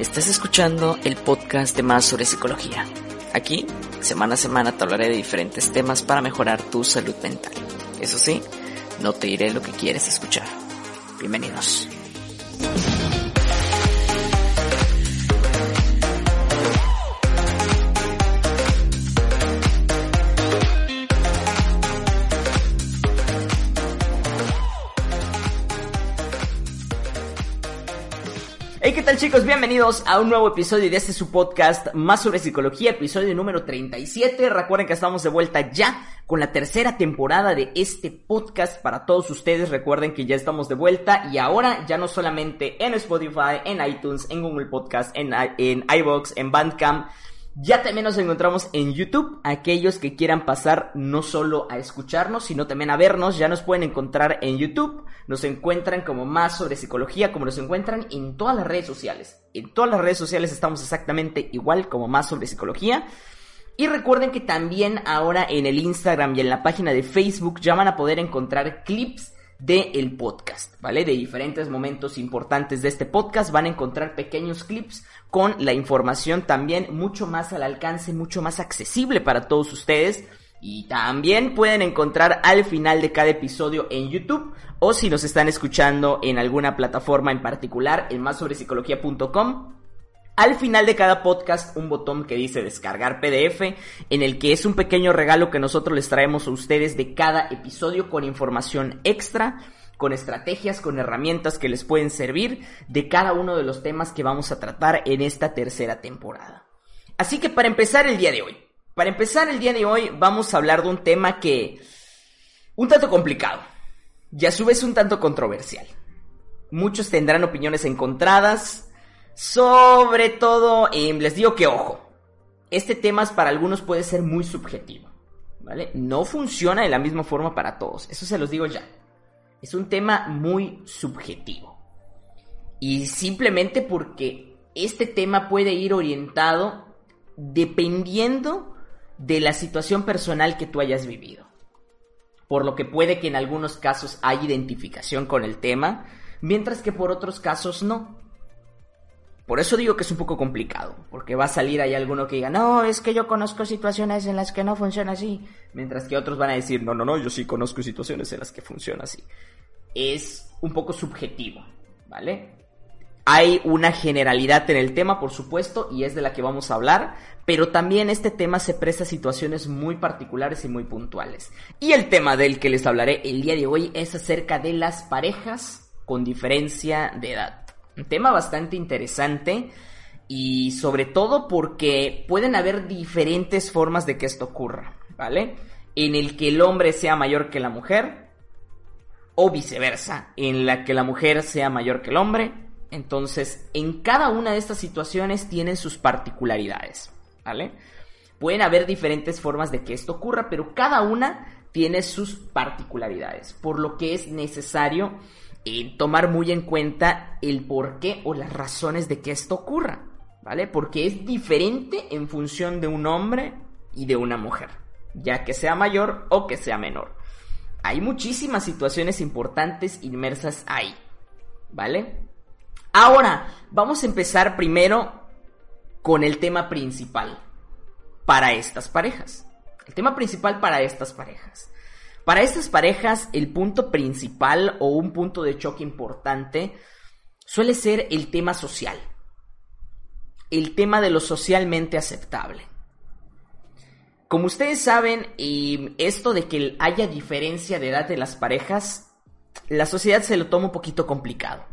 Estás escuchando el podcast de Más sobre Psicología. Aquí, semana a semana, te hablaré de diferentes temas para mejorar tu salud mental. Eso sí, no te diré lo que quieres escuchar. Bienvenidos. ¿Qué tal chicos? Bienvenidos a un nuevo episodio de este su podcast más sobre psicología, episodio número 37. Recuerden que estamos de vuelta ya con la tercera temporada de este podcast para todos ustedes. Recuerden que ya estamos de vuelta y ahora ya no solamente en Spotify, en iTunes, en Google Podcast, en, en iVoox, en Bandcamp, ya también nos encontramos en YouTube. Aquellos que quieran pasar no solo a escucharnos, sino también a vernos, ya nos pueden encontrar en YouTube. Nos encuentran como más sobre psicología, como nos encuentran en todas las redes sociales. En todas las redes sociales estamos exactamente igual como más sobre psicología. Y recuerden que también ahora en el Instagram y en la página de Facebook ya van a poder encontrar clips del podcast, ¿vale? De diferentes momentos importantes de este podcast van a encontrar pequeños clips con la información también mucho más al alcance, mucho más accesible para todos ustedes. Y también pueden encontrar al final de cada episodio en YouTube o si nos están escuchando en alguna plataforma en particular, en másobrepsicología.com, al final de cada podcast un botón que dice descargar PDF, en el que es un pequeño regalo que nosotros les traemos a ustedes de cada episodio con información extra, con estrategias, con herramientas que les pueden servir de cada uno de los temas que vamos a tratar en esta tercera temporada. Así que para empezar el día de hoy, para empezar el día de hoy vamos a hablar de un tema que un tanto complicado y a su vez un tanto controversial. Muchos tendrán opiniones encontradas, sobre todo, eh, les digo que ojo, este tema para algunos puede ser muy subjetivo, ¿vale? No funciona de la misma forma para todos, eso se los digo ya. Es un tema muy subjetivo. Y simplemente porque este tema puede ir orientado dependiendo de la situación personal que tú hayas vivido. Por lo que puede que en algunos casos hay identificación con el tema, mientras que por otros casos no. Por eso digo que es un poco complicado, porque va a salir ahí alguno que diga, no, es que yo conozco situaciones en las que no funciona así, mientras que otros van a decir, no, no, no, yo sí conozco situaciones en las que funciona así. Es un poco subjetivo, ¿vale? Hay una generalidad en el tema, por supuesto, y es de la que vamos a hablar, pero también este tema se presta a situaciones muy particulares y muy puntuales. Y el tema del que les hablaré el día de hoy es acerca de las parejas con diferencia de edad. Un tema bastante interesante y sobre todo porque pueden haber diferentes formas de que esto ocurra, ¿vale? En el que el hombre sea mayor que la mujer o viceversa, en la que la mujer sea mayor que el hombre. Entonces, en cada una de estas situaciones tienen sus particularidades, ¿vale? Pueden haber diferentes formas de que esto ocurra, pero cada una tiene sus particularidades, por lo que es necesario tomar muy en cuenta el por qué o las razones de que esto ocurra, ¿vale? Porque es diferente en función de un hombre y de una mujer, ya que sea mayor o que sea menor. Hay muchísimas situaciones importantes inmersas ahí, ¿vale? Ahora, vamos a empezar primero con el tema principal para estas parejas. El tema principal para estas parejas. Para estas parejas, el punto principal o un punto de choque importante suele ser el tema social. El tema de lo socialmente aceptable. Como ustedes saben, esto de que haya diferencia de edad de las parejas, la sociedad se lo toma un poquito complicado.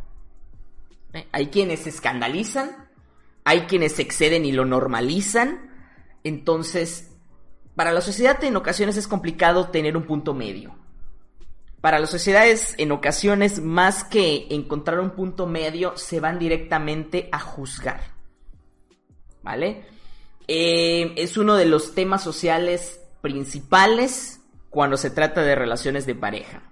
¿Eh? Hay quienes se escandalizan, hay quienes exceden y lo normalizan, entonces para la sociedad en ocasiones es complicado tener un punto medio. para las sociedades en ocasiones más que encontrar un punto medio se van directamente a juzgar. ¿Vale? Eh, es uno de los temas sociales principales cuando se trata de relaciones de pareja.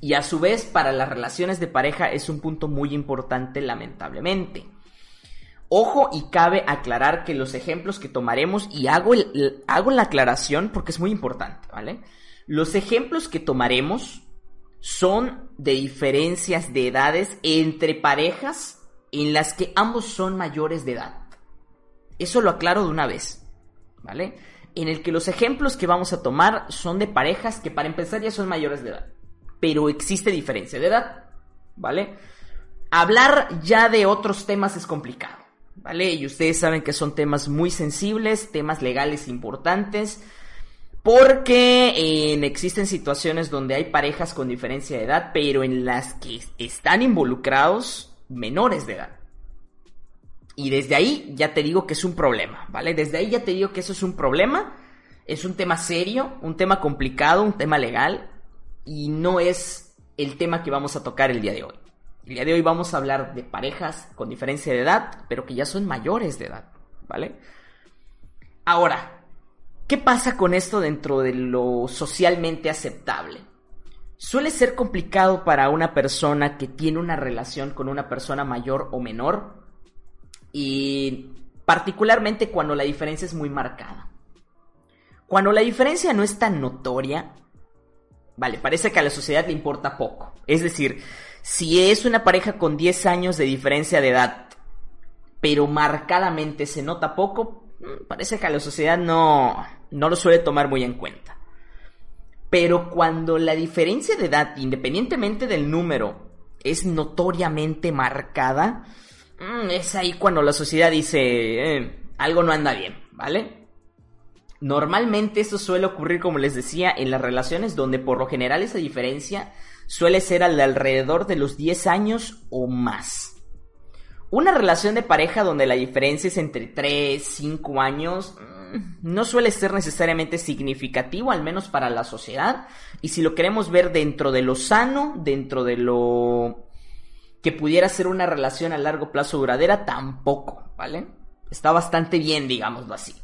Y a su vez, para las relaciones de pareja es un punto muy importante, lamentablemente. Ojo y cabe aclarar que los ejemplos que tomaremos, y hago, hago la aclaración porque es muy importante, ¿vale? Los ejemplos que tomaremos son de diferencias de edades entre parejas en las que ambos son mayores de edad. Eso lo aclaro de una vez, ¿vale? En el que los ejemplos que vamos a tomar son de parejas que para empezar ya son mayores de edad, pero existe diferencia de edad, ¿vale? Hablar ya de otros temas es complicado, ¿vale? Y ustedes saben que son temas muy sensibles, temas legales importantes, porque existen situaciones donde hay parejas con diferencia de edad, pero en las que están involucrados menores de edad. Y desde ahí ya te digo que es un problema, ¿vale? Desde ahí ya te digo que eso es un problema, es un tema serio, un tema complicado, un tema legal, y no es el tema que vamos a tocar el día de hoy. El día de hoy vamos a hablar de parejas con diferencia de edad, pero que ya son mayores de edad, ¿vale? Ahora, ¿Qué pasa con esto dentro de lo socialmente aceptable? Suele ser complicado para una persona que tiene una relación con una persona mayor o menor y particularmente cuando la diferencia es muy marcada. Cuando la diferencia no es tan notoria, vale, parece que a la sociedad le importa poco. Es decir, si es una pareja con 10 años de diferencia de edad, pero marcadamente se nota poco, mm, parece que a la sociedad no, no lo suele tomar muy en cuenta. Pero cuando la diferencia de edad, independientemente del número, es notoriamente marcada, mm, es ahí cuando la sociedad dice, eh, algo no anda bien, ¿vale? Normalmente esto suele ocurrir, como les decía, en las relaciones donde por lo general esa diferencia suele ser al alrededor de los 10 años o más. Una relación de pareja donde la diferencia es entre 3, 5 años, no suele ser necesariamente significativo, al menos para la sociedad. Y si lo queremos ver dentro de lo sano, dentro de lo que pudiera ser una relación a largo plazo duradera, tampoco, ¿vale? Está bastante bien, digámoslo así.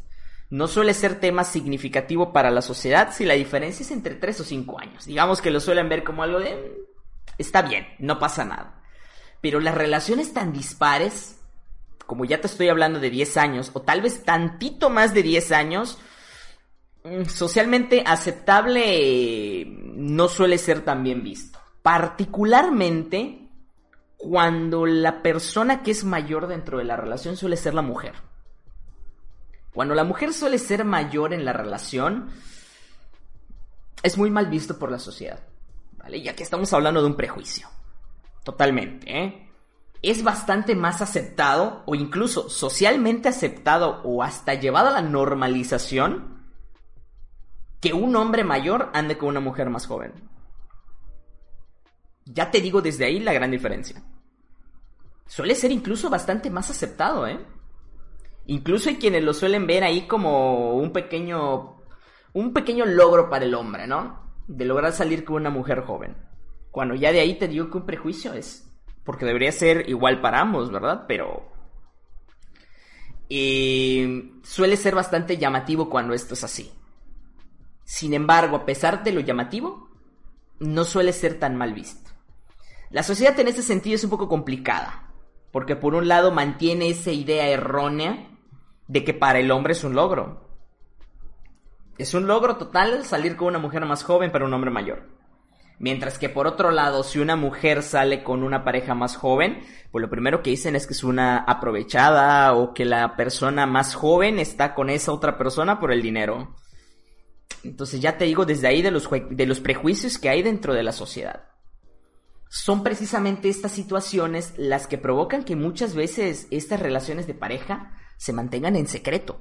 No suele ser tema significativo para la sociedad si la diferencia es entre 3 o 5 años. Digamos que lo suelen ver como algo de... Está bien, no pasa nada. Pero las relaciones tan dispares como ya te estoy hablando de 10 años, o tal vez tantito más de 10 años, mm, socialmente aceptable no suele ser tan bien visto. Particularmente cuando la persona que es mayor dentro de la relación suele ser la mujer. Cuando la mujer suele ser mayor en la relación, es muy mal visto por la sociedad. ¿Vale? Ya que estamos hablando de un prejuicio. Totalmente, ¿eh? es bastante más aceptado o incluso socialmente aceptado o hasta llevado a la normalización que un hombre mayor ande con una mujer más joven. Ya te digo desde ahí la gran diferencia. Suele ser incluso bastante más aceptado, ¿eh? Incluso hay quienes lo suelen ver ahí como un pequeño un pequeño logro para el hombre, ¿no? De lograr salir con una mujer joven. Cuando ya de ahí te digo que un prejuicio es porque debería ser igual para ambos, ¿verdad? Pero... Eh, suele ser bastante llamativo cuando esto es así. Sin embargo, a pesar de lo llamativo, no suele ser tan mal visto. La sociedad en ese sentido es un poco complicada, porque por un lado mantiene esa idea errónea de que para el hombre es un logro. Es un logro total salir con una mujer más joven para un hombre mayor. Mientras que por otro lado, si una mujer sale con una pareja más joven, pues lo primero que dicen es que es una aprovechada o que la persona más joven está con esa otra persona por el dinero. Entonces ya te digo desde ahí de los, de los prejuicios que hay dentro de la sociedad. Son precisamente estas situaciones las que provocan que muchas veces estas relaciones de pareja se mantengan en secreto.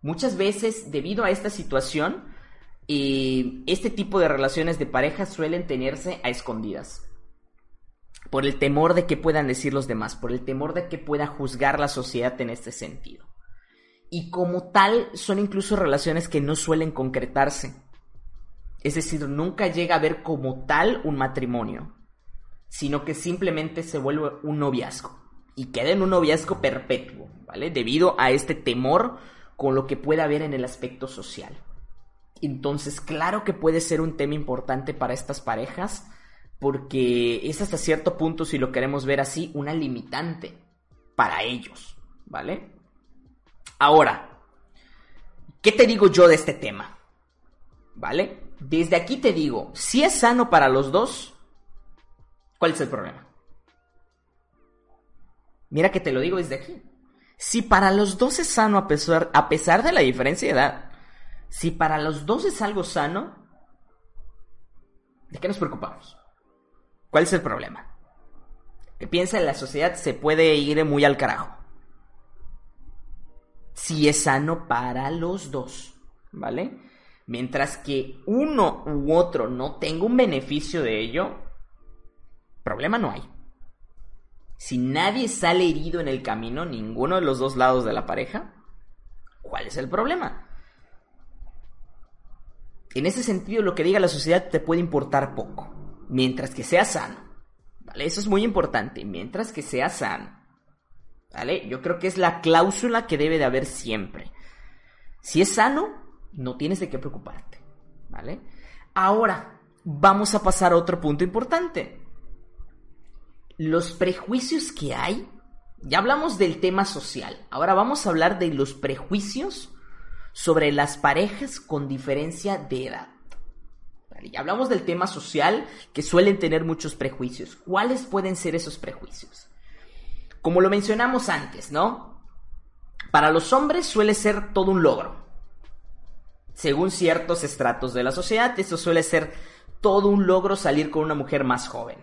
Muchas veces, debido a esta situación, y este tipo de relaciones de pareja suelen tenerse a escondidas. Por el temor de que puedan decir los demás, por el temor de que pueda juzgar la sociedad en este sentido. Y como tal, son incluso relaciones que no suelen concretarse. Es decir, nunca llega a ver como tal un matrimonio, sino que simplemente se vuelve un noviazgo y queda en un noviazgo perpetuo, ¿vale? Debido a este temor con lo que puede haber en el aspecto social. Entonces, claro que puede ser un tema importante para estas parejas, porque es hasta cierto punto, si lo queremos ver así, una limitante para ellos, ¿vale? Ahora, ¿qué te digo yo de este tema? ¿Vale? Desde aquí te digo, si es sano para los dos, ¿cuál es el problema? Mira que te lo digo desde aquí. Si para los dos es sano a pesar, a pesar de la diferencia de edad, si para los dos es algo sano, ¿de qué nos preocupamos? ¿Cuál es el problema? Que piensa en la sociedad se puede ir muy al carajo. Si es sano para los dos, ¿vale? Mientras que uno u otro no tenga un beneficio de ello, problema no hay. Si nadie sale herido en el camino, ninguno de los dos lados de la pareja, ¿cuál es el problema? En ese sentido, lo que diga la sociedad te puede importar poco, mientras que sea sano. ¿Vale? Eso es muy importante, mientras que sea sano. ¿Vale? Yo creo que es la cláusula que debe de haber siempre. Si es sano, no tienes de qué preocuparte. ¿Vale? Ahora, vamos a pasar a otro punto importante. Los prejuicios que hay. Ya hablamos del tema social. Ahora vamos a hablar de los prejuicios sobre las parejas con diferencia de edad. Y hablamos del tema social que suelen tener muchos prejuicios. ¿Cuáles pueden ser esos prejuicios? Como lo mencionamos antes, ¿no? Para los hombres suele ser todo un logro. Según ciertos estratos de la sociedad, eso suele ser todo un logro salir con una mujer más joven.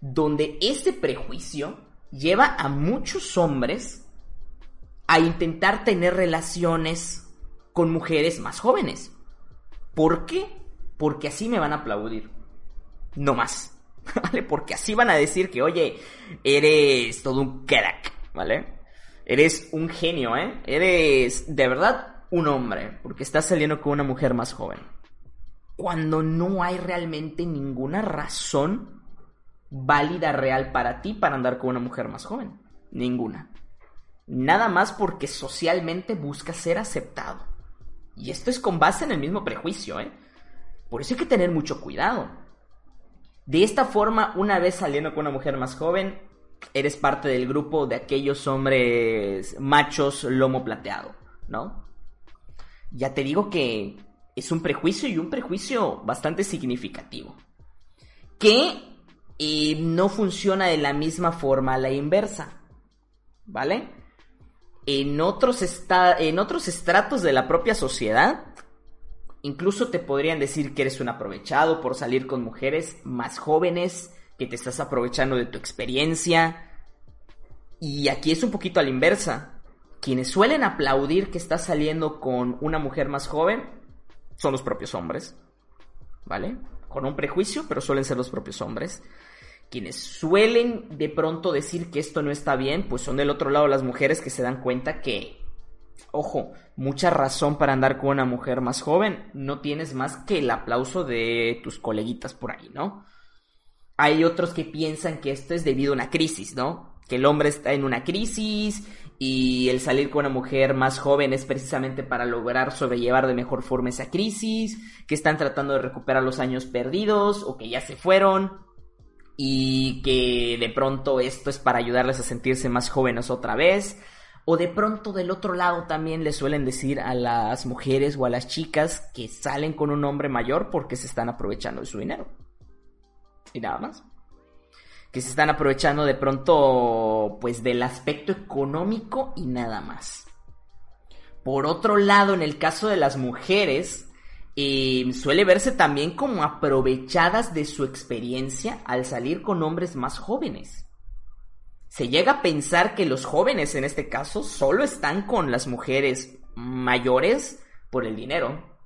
Donde ese prejuicio lleva a muchos hombres a intentar tener relaciones con mujeres más jóvenes. ¿Por qué? Porque así me van a aplaudir. No más. ¿Vale? Porque así van a decir que, oye, eres todo un crack, ¿vale? Eres un genio, ¿eh? Eres de verdad un hombre, porque estás saliendo con una mujer más joven. Cuando no hay realmente ninguna razón válida real para ti para andar con una mujer más joven. Ninguna. Nada más porque socialmente buscas ser aceptado. Y esto es con base en el mismo prejuicio, ¿eh? Por eso hay que tener mucho cuidado. De esta forma, una vez saliendo con una mujer más joven, eres parte del grupo de aquellos hombres machos lomo plateado, ¿no? Ya te digo que es un prejuicio y un prejuicio bastante significativo. Que eh, no funciona de la misma forma a la inversa, ¿vale? en otros, en otros estratos de la propia sociedad, incluso te podrían decir que eres un aprovechado por salir con mujeres más jóvenes, que te estás aprovechando de tu experiencia. Y aquí es un poquito a la inversa. Quienes suelen aplaudir que estás saliendo con una mujer más joven son los propios hombres. ¿Vale? Con un prejuicio, pero suelen ser los propios hombres quienes suelen de pronto decir que esto no está bien, pues son del otro lado las mujeres que se dan cuenta que, ojo, mucha razón para andar con una mujer más joven, no tienes más que el aplauso de tus coleguitas por ahí, ¿no? Hay otros que piensan que esto es debido a una crisis, ¿no? Que el hombre está en una crisis y el salir con una mujer más joven es precisamente para lograr sobrellevar de mejor forma esa crisis, que están tratando de recuperar los años perdidos o que ya se fueron y que de pronto esto es para ayudarles a sentirse más jóvenes otra vez. O de pronto del otro lado también le suelen decir a las mujeres o a las chicas que salen con un hombre mayor porque se están aprovechando de su dinero. Y nada más. Que se están aprovechando de pronto pues del aspecto económico y nada más. Por otro lado, en el caso de las mujeres, suele verse también como aprovechadas de su experiencia al salir con hombres más jóvenes. Se llega a pensar que los jóvenes en este caso solo están con las mujeres mayores por el dinero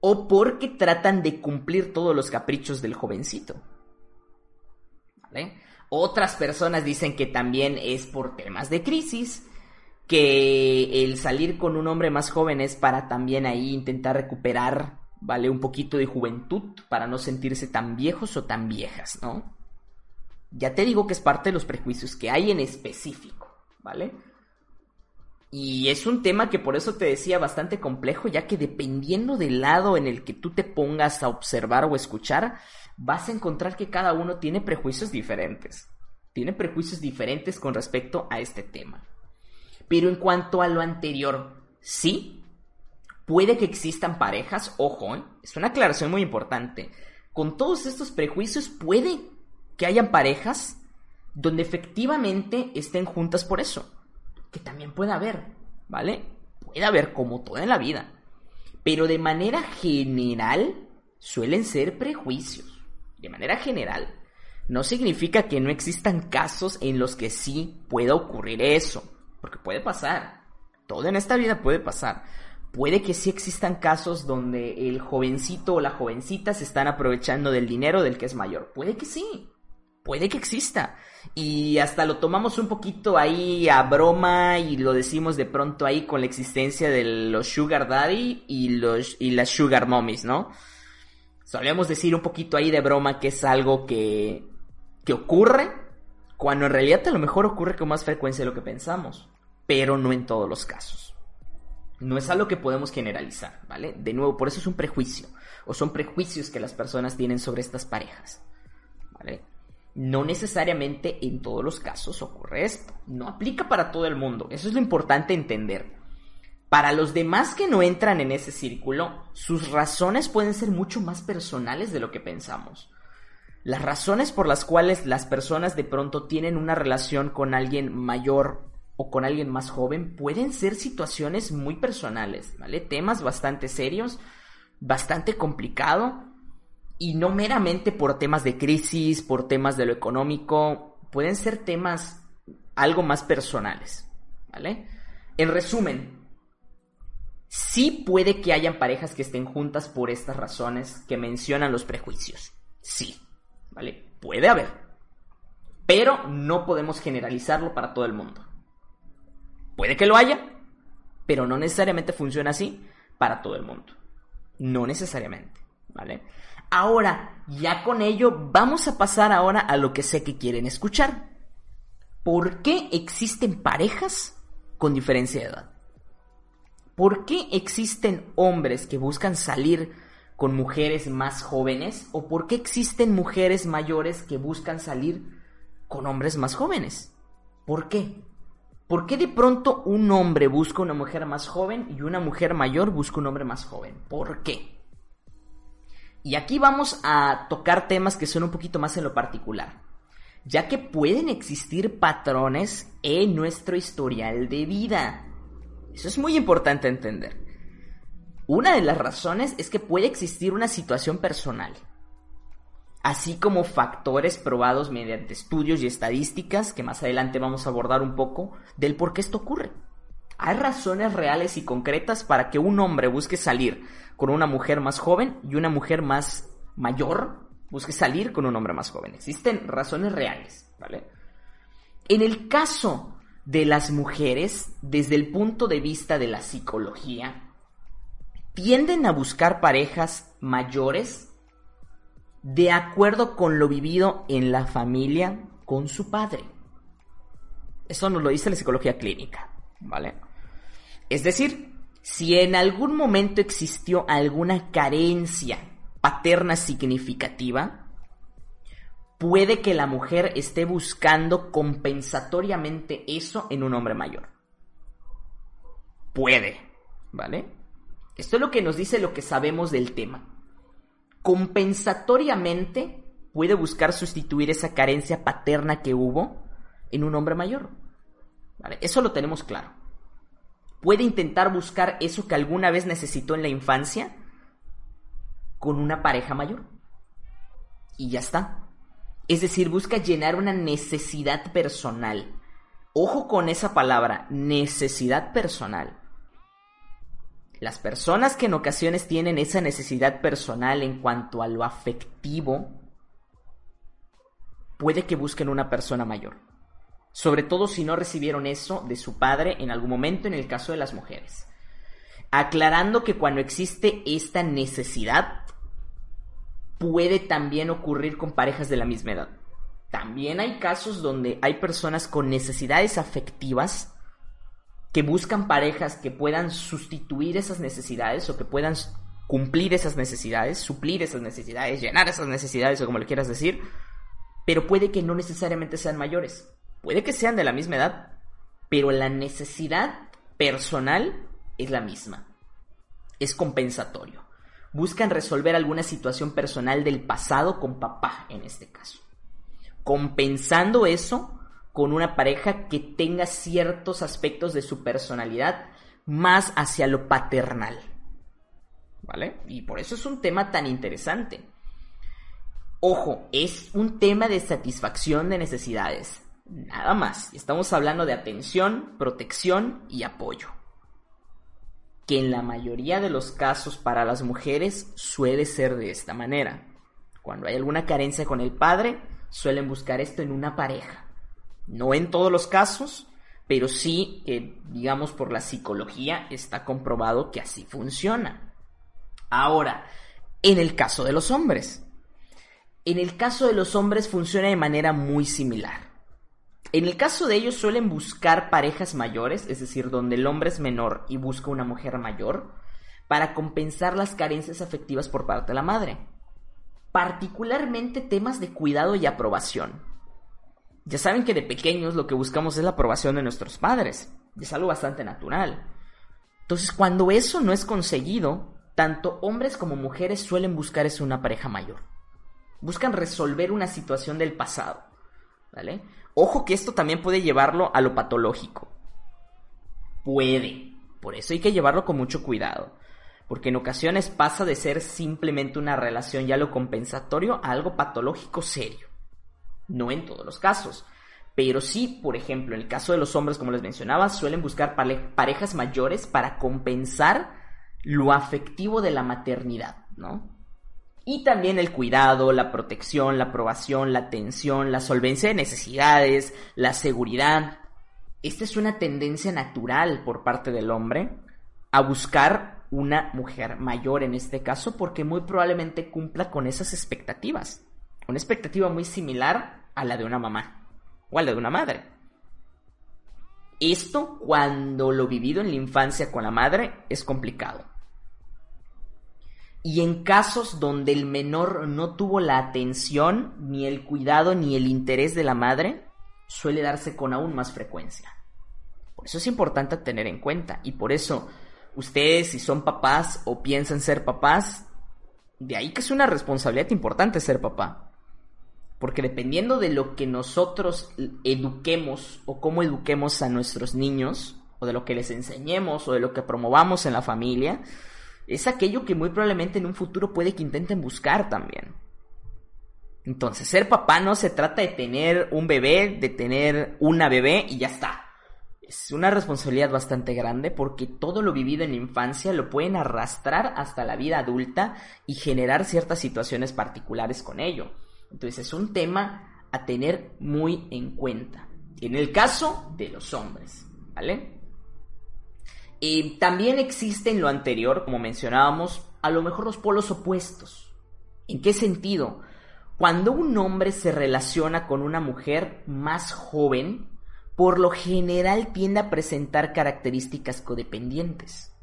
o porque tratan de cumplir todos los caprichos del jovencito. Otras personas dicen que también es por temas de crisis, que el salir con un hombre más joven es para también ahí intentar recuperar ¿vale? Un poquito de juventud para no sentirse tan viejos o tan viejas, ¿no? Ya te digo que es parte de los prejuicios que hay en específico, ¿vale? Y es un tema que por eso te decía bastante complejo, ya que dependiendo del lado en el que tú te pongas a observar o escuchar, vas a encontrar que cada uno tiene prejuicios diferentes. Tiene prejuicios diferentes con respecto a este tema. Pero en cuanto a lo anterior, sí, puede que existan parejas, ojo, ¿eh? es una aclaración muy importante. Con todos estos prejuicios puede que hayan parejas donde efectivamente estén juntas por eso que también puede haber, ¿vale? Puede haber como todo en la vida. Pero de manera general suelen ser prejuicios. De manera general. No significa que no existan casos en los que sí pueda ocurrir eso. Porque puede pasar. Todo en esta vida puede pasar. Puede que sí existan casos donde el jovencito o la jovencita se están aprovechando del dinero del que es mayor. Puede que sí puede que exista. Y hasta lo tomamos un poquito ahí a broma y lo decimos de pronto ahí con la existencia de los Sugar Daddy y, los, y las Sugar Mommies, ¿no? Solemos decir un poquito ahí de broma que es algo que, que ocurre, cuando en realidad a lo mejor ocurre con más frecuencia de lo que pensamos, pero no en todos los casos. No es algo que podemos generalizar, ¿vale? De nuevo, por eso es un prejuicio, o son prejuicios que las personas tienen sobre estas parejas, ¿vale? No necesariamente en todos los casos ocurre esto. No aplica para todo el mundo. Eso es lo importante entender. Para los demás que no entran en ese círculo, sus razones pueden ser mucho más personales de lo que pensamos. Las razones por las cuales las personas de pronto tienen una relación con alguien mayor o con alguien más joven pueden ser situaciones muy personales, ¿vale? Temas bastante serios, bastante complicado y no meramente por temas de crisis, por temas de lo económico, pueden ser temas algo más personales, ¿vale? En resumen, sí puede que hayan parejas que estén juntas por estas razones que mencionan los prejuicios. Sí, ¿vale? Puede haber. Pero no podemos generalizarlo para todo el mundo. Puede que lo haya, pero no necesariamente funciona así para todo el mundo. No necesariamente, ¿vale? Ahora, ya con ello, vamos a pasar ahora a lo que sé que quieren escuchar. ¿Por qué existen parejas con diferencia de edad? ¿Por qué existen hombres que buscan salir con mujeres más jóvenes? ¿O por qué existen mujeres mayores que buscan salir con hombres más jóvenes? ¿Por qué? ¿Por qué de pronto un hombre busca una mujer más joven y una mujer mayor busca un hombre más joven? ¿Por qué? Y aquí vamos a tocar temas que son un poquito más en lo particular, ya que pueden existir patrones en nuestro historial de vida. Eso es muy importante entender. Una de las razones es que puede existir una situación personal, así como factores probados mediante estudios y estadísticas, que más adelante vamos a abordar un poco, del por qué esto ocurre. Hay razones reales y concretas para que un hombre busque salir con una mujer más joven y una mujer más mayor busque salir con un hombre más joven. Existen razones reales, ¿vale? En el caso de las mujeres, desde el punto de vista de la psicología, tienden a buscar parejas mayores de acuerdo con lo vivido en la familia con su padre. Eso nos lo dice la psicología clínica, ¿vale? Es decir, si en algún momento existió alguna carencia paterna significativa, puede que la mujer esté buscando compensatoriamente eso en un hombre mayor. Puede, ¿vale? Esto es lo que nos dice lo que sabemos del tema. Compensatoriamente puede buscar sustituir esa carencia paterna que hubo en un hombre mayor. Eso lo tenemos claro puede intentar buscar eso que alguna vez necesitó en la infancia con una pareja mayor. Y ya está. Es decir, busca llenar una necesidad personal. Ojo con esa palabra, necesidad personal. Las personas que en ocasiones tienen esa necesidad personal en cuanto a lo afectivo, puede que busquen una persona mayor sobre todo si no recibieron eso de su padre en algún momento en el caso de las mujeres. Aclarando que cuando existe esta necesidad, puede también ocurrir con parejas de la misma edad. También hay casos donde hay personas con necesidades afectivas que buscan parejas que puedan sustituir esas necesidades o que puedan cumplir esas necesidades, suplir esas necesidades, llenar esas necesidades o como le quieras decir, pero puede que no necesariamente sean mayores. Puede que sean de la misma edad, pero la necesidad personal es la misma. Es compensatorio. Buscan resolver alguna situación personal del pasado con papá, en este caso. Compensando eso con una pareja que tenga ciertos aspectos de su personalidad más hacia lo paternal. ¿Vale? Y por eso es un tema tan interesante. Ojo, es un tema de satisfacción de necesidades. Nada más. Estamos hablando de atención, protección y apoyo. Que en la mayoría de los casos para las mujeres suele ser de esta manera. Cuando hay alguna carencia con el padre, suelen buscar esto en una pareja. No en todos los casos, pero sí, que digamos, por la psicología está comprobado que así funciona. Ahora, en el caso de los hombres, en el caso de los hombres funciona de manera muy similar. En el caso de ellos suelen buscar parejas mayores, es decir, donde el hombre es menor y busca una mujer mayor, para compensar las carencias afectivas por parte de la madre. Particularmente temas de cuidado y aprobación. Ya saben que de pequeños lo que buscamos es la aprobación de nuestros padres. Es algo bastante natural. Entonces, cuando eso no es conseguido, tanto hombres como mujeres suelen buscar es una pareja mayor buscan resolver una situación del pasado. ¿Vale? Ojo que esto también puede llevarlo a lo patológico. Puede. Por eso hay que llevarlo con mucho cuidado. Porque en ocasiones pasa de ser simplemente una relación ya lo compensatorio a algo patológico serio. No en todos los casos. Pero sí, por ejemplo, en el caso de los hombres, como les mencionaba, suelen buscar parejas mayores para compensar lo afectivo de la maternidad, ¿no? Y también el cuidado, la protección, la aprobación, la atención, la solvencia de necesidades, la seguridad. Esta es una tendencia natural por parte del hombre a buscar una mujer mayor en este caso porque muy probablemente cumpla con esas expectativas. Una expectativa muy similar a la de una mamá o a la de una madre. Esto cuando lo vivido en la infancia con la madre es complicado. Y en casos donde el menor no tuvo la atención, ni el cuidado, ni el interés de la madre, suele darse con aún más frecuencia. Por eso es importante tener en cuenta. Y por eso, ustedes si son papás o piensan ser papás, de ahí que es una responsabilidad importante ser papá. Porque dependiendo de lo que nosotros eduquemos o cómo eduquemos a nuestros niños, o de lo que les enseñemos o de lo que promovamos en la familia, es aquello que muy probablemente en un futuro puede que intenten buscar también. Entonces, ser papá no se trata de tener un bebé, de tener una bebé y ya está. Es una responsabilidad bastante grande porque todo lo vivido en la infancia lo pueden arrastrar hasta la vida adulta y generar ciertas situaciones particulares con ello. Entonces, es un tema a tener muy en cuenta. En el caso de los hombres, ¿vale? también existe en lo anterior, como mencionábamos, a lo mejor los polos opuestos. ¿En qué sentido? Cuando un hombre se relaciona con una mujer más joven, por lo general tiende a presentar características codependientes.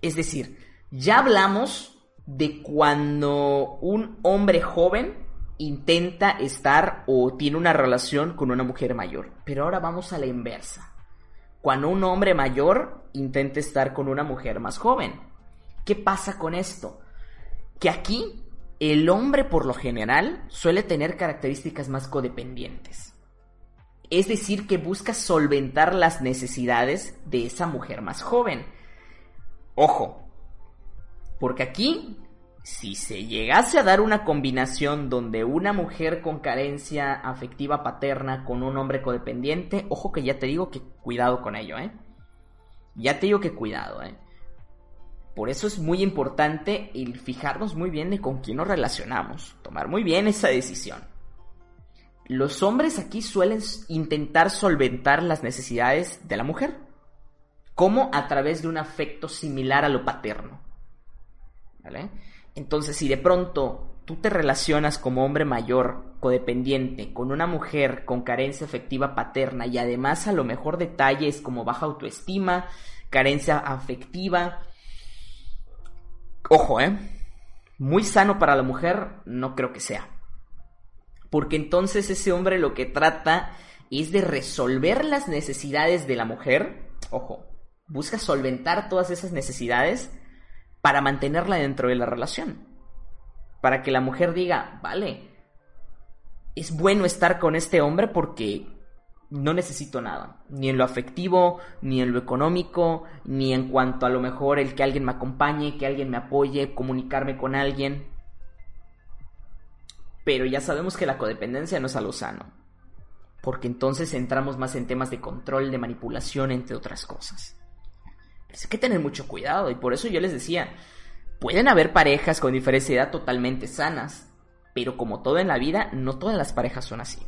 Es decir, ya hablamos de cuando un hombre joven intenta estar o tiene una relación con una mujer mayor. Pero ahora vamos a la inversa cuando un hombre mayor intenta estar con una mujer más joven. ¿Qué pasa con esto? Que aquí el hombre por lo general suele tener características más codependientes. Es decir, que busca solventar las necesidades de esa mujer más joven. Ojo, porque aquí si se llegase a dar una combinación donde una mujer con carencia afectiva paterna con un hombre codependiente, ojo que ya te digo que cuidado con ello, ¿eh? Ya te digo que cuidado, ¿eh? Por eso es muy importante el fijarnos muy bien de con quién nos relacionamos, tomar muy bien esa decisión. Los hombres aquí suelen intentar solventar las necesidades de la mujer ¿Cómo? A través de un afecto similar a lo paterno. ¿Vale? Entonces, si de pronto tú te relacionas como hombre mayor, codependiente, con una mujer con carencia afectiva paterna y además a lo mejor detalles como baja autoestima, carencia afectiva, ojo, ¿eh? Muy sano para la mujer, no creo que sea. Porque entonces ese hombre lo que trata es de resolver las necesidades de la mujer, ojo, busca solventar todas esas necesidades para mantenerla dentro de la relación. Para que la mujer diga, vale, es bueno estar con este hombre porque no necesito nada, ni en lo afectivo, ni en lo económico, ni en cuanto a lo mejor el que alguien me acompañe, que alguien me apoye, comunicarme con alguien. Pero ya sabemos que la codependencia no es algo sano, porque entonces entramos más en temas de control, de manipulación, entre otras cosas. Hay que tener mucho cuidado y por eso yo les decía, pueden haber parejas con diferencia de edad totalmente sanas, pero como todo en la vida, no todas las parejas son así.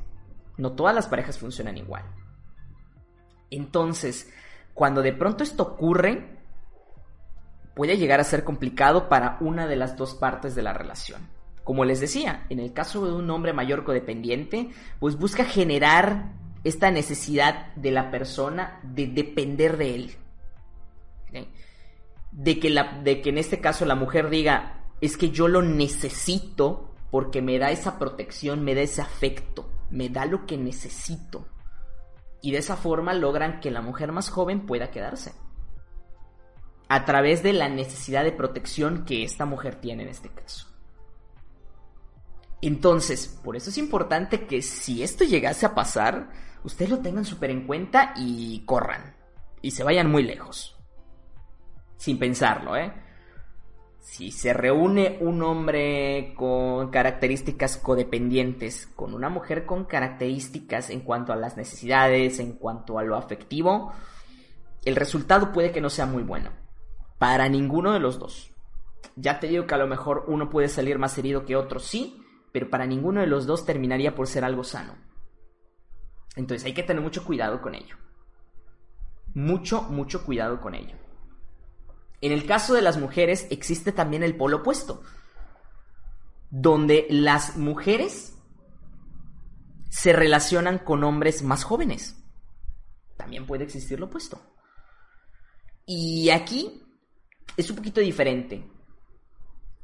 No todas las parejas funcionan igual. Entonces, cuando de pronto esto ocurre, puede llegar a ser complicado para una de las dos partes de la relación. Como les decía, en el caso de un hombre mayor codependiente, pues busca generar esta necesidad de la persona de depender de él. De, que la, de que en este caso la mujer diga, es que yo lo necesito porque me da esa protección, me da ese afecto me da lo que necesito. Y de esa forma logran que la mujer más joven pueda quedarse. A través de la necesidad de protección que esta mujer tiene en este caso. Entonces, por eso es importante que si esto llegase a pasar, ustedes lo tengan súper en cuenta y corran. Y se vayan muy lejos. Sin pensarlo, ¿eh? si se reúne un hombre con características codependientes con una mujer con características en cuanto a las necesidades, en cuanto a lo afectivo, el resultado puede que no sea muy bueno. Para ninguno de los dos. Ya te digo que a lo mejor uno puede salir más herido que otro, sí, pero para ninguno de los dos terminaría por ser algo sano. Entonces hay que tener mucho cuidado con ello. Mucho, mucho cuidado con ello. En el caso de las mujeres existe también el polo opuesto, donde las mujeres se relacionan con hombres más jóvenes. También puede existir lo opuesto. Y aquí es un poquito diferente.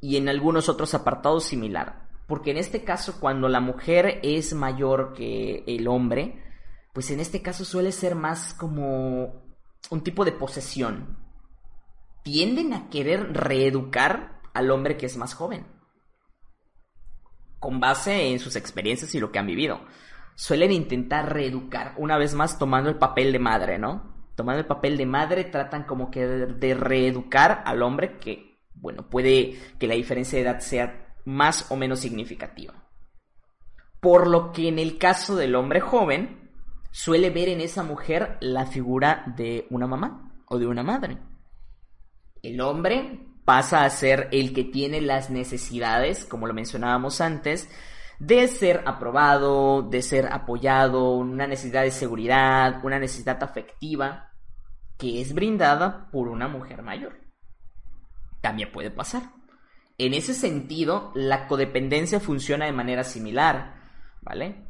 Y en algunos otros apartados similar. Porque en este caso, cuando la mujer es mayor que el hombre, pues en este caso suele ser más como un tipo de posesión tienden a querer reeducar al hombre que es más joven. Con base en sus experiencias y lo que han vivido. Suelen intentar reeducar, una vez más tomando el papel de madre, ¿no? Tomando el papel de madre, tratan como que de, reeducar al hombre que, bueno, puede que la diferencia de edad sea más o menos significativa. Por lo que en el caso del hombre joven, suele ver en esa mujer la figura de una mamá o de una madre el hombre pasa a ser el que tiene las necesidades, como lo mencionábamos antes, de ser aprobado, de ser apoyado, una necesidad de seguridad, una necesidad afectiva que es brindada por una mujer mayor. También puede pasar. En ese sentido, la codependencia funciona de manera similar, ¿vale?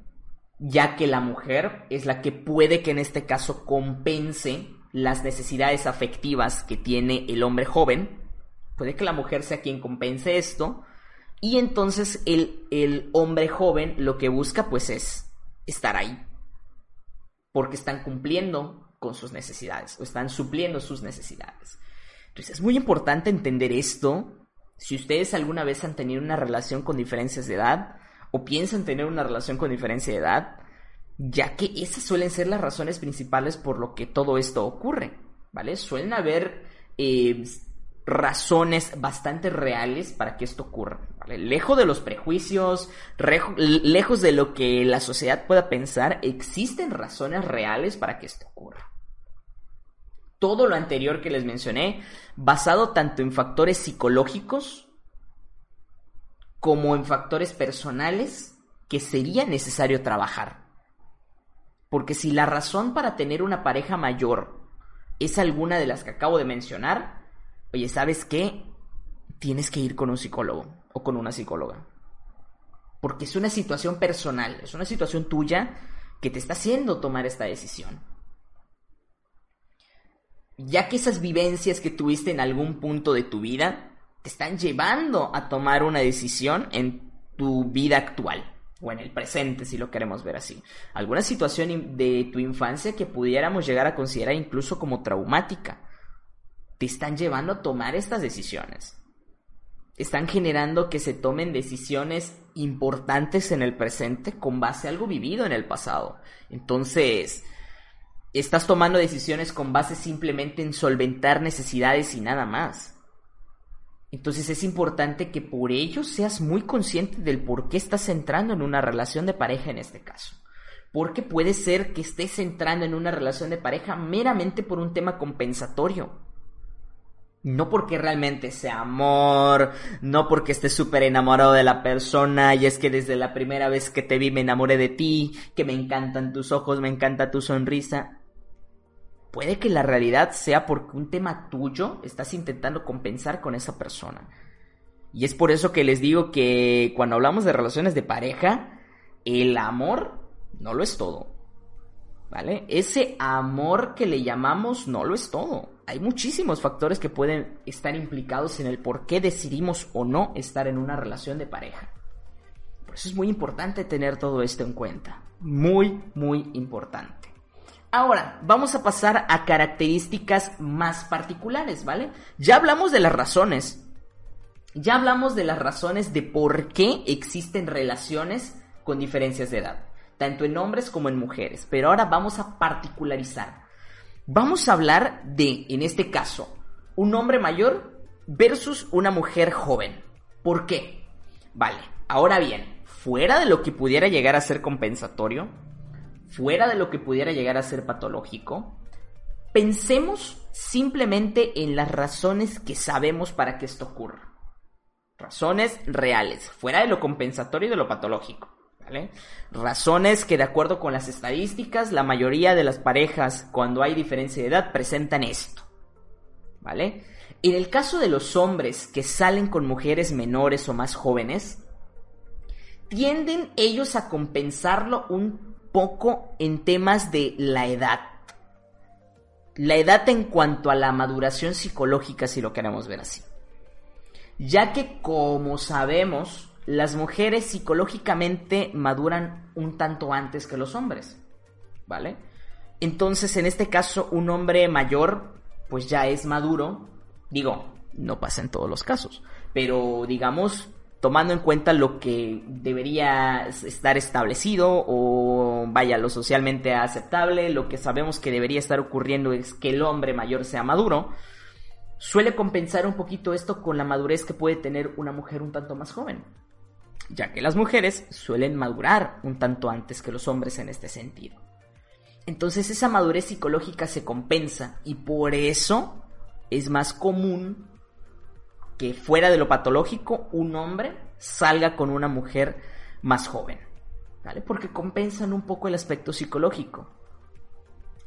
Ya que la mujer es la que puede que en este caso compense las necesidades afectivas que tiene el hombre joven, puede que la mujer sea quien compense esto, y entonces el, el hombre joven lo que busca pues es estar ahí, porque están cumpliendo con sus necesidades o están supliendo sus necesidades. Entonces es muy importante entender esto. Si ustedes alguna vez han tenido una relación con diferencias de edad o piensan tener una relación con diferencia de edad, ya que esas suelen ser las razones principales por lo que todo esto ocurre, ¿vale? Suelen haber eh, razones bastante reales para que esto ocurra. Lejos de los prejuicios, lejos de lo que la sociedad pueda pensar, existen razones reales para que esto ocurra. Todo lo anterior que les mencioné, basado tanto en factores psicológicos como en factores personales que sería necesario trabajar. Porque si la razón para tener una pareja mayor es alguna de las que acabo de mencionar, oye, ¿sabes qué? Tienes que ir con un psicólogo o con una psicóloga. Porque es una situación personal, es una situación tuya que te está haciendo tomar esta decisión. Ya que esas vivencias que tuviste en algún punto de tu vida te están llevando a tomar una decisión en tu vida actual o en el presente, si lo queremos ver así. Alguna situación de tu infancia que pudiéramos llegar a considerar incluso como traumática, te están llevando a tomar estas decisiones. Están generando que se tomen decisiones importantes en el presente con base a algo vivido en el pasado. Entonces, estás tomando decisiones con base simplemente en solventar necesidades y nada más. Entonces es importante que por ello seas muy consciente del por qué estás entrando en una relación de pareja en este caso. Porque puede ser que estés entrando en una relación de pareja meramente por un tema compensatorio. No porque realmente sea amor, no porque estés súper enamorado de la persona y es que desde la primera vez que te vi me enamoré de ti, que me encantan tus ojos, me encanta tu sonrisa puede que la realidad sea porque un tema tuyo estás intentando compensar con esa persona. Y es por eso que les digo que cuando hablamos de relaciones de pareja, el amor no lo es todo. ¿Vale? Ese amor que le llamamos no lo es todo. Hay muchísimos factores que pueden estar implicados en el por qué decidimos o no estar en una relación de pareja. Por eso es muy importante tener todo esto en cuenta. Muy, muy importante. Ahora, vamos a pasar a características más particulares, ¿vale? Ya hablamos de las razones. Ya hablamos de las razones de por qué existen relaciones con diferencias de edad, tanto en hombres como en mujeres. Pero ahora vamos a particularizar. Vamos a hablar de, en este caso, un hombre mayor versus una mujer joven. ¿Por qué? Vale, ahora bien, fuera de lo que pudiera llegar a ser compensatorio, fuera de lo que pudiera llegar a ser patológico, pensemos simplemente en las razones que sabemos para que esto ocurra. Razones reales, fuera de lo compensatorio y de lo patológico. ¿Vale? Razones que de acuerdo con las estadísticas, la mayoría de las parejas cuando hay diferencia de edad presentan esto. ¿Vale? En el caso de los hombres que salen con mujeres menores o más jóvenes, tienden ellos a compensarlo un poco en temas de la edad. La edad en cuanto a la maduración psicológica, si lo queremos ver así. Ya que, como sabemos, las mujeres psicológicamente maduran un tanto antes que los hombres. ¿Vale? Entonces, en este caso, un hombre mayor, pues ya es maduro. Digo, no pasa en todos los casos. Pero, digamos, tomando en cuenta lo que debería estar establecido o vaya lo socialmente aceptable, lo que sabemos que debería estar ocurriendo es que el hombre mayor sea maduro, suele compensar un poquito esto con la madurez que puede tener una mujer un tanto más joven, ya que las mujeres suelen madurar un tanto antes que los hombres en este sentido. Entonces esa madurez psicológica se compensa y por eso es más común que fuera de lo patológico un hombre salga con una mujer más joven, ¿vale? Porque compensan un poco el aspecto psicológico,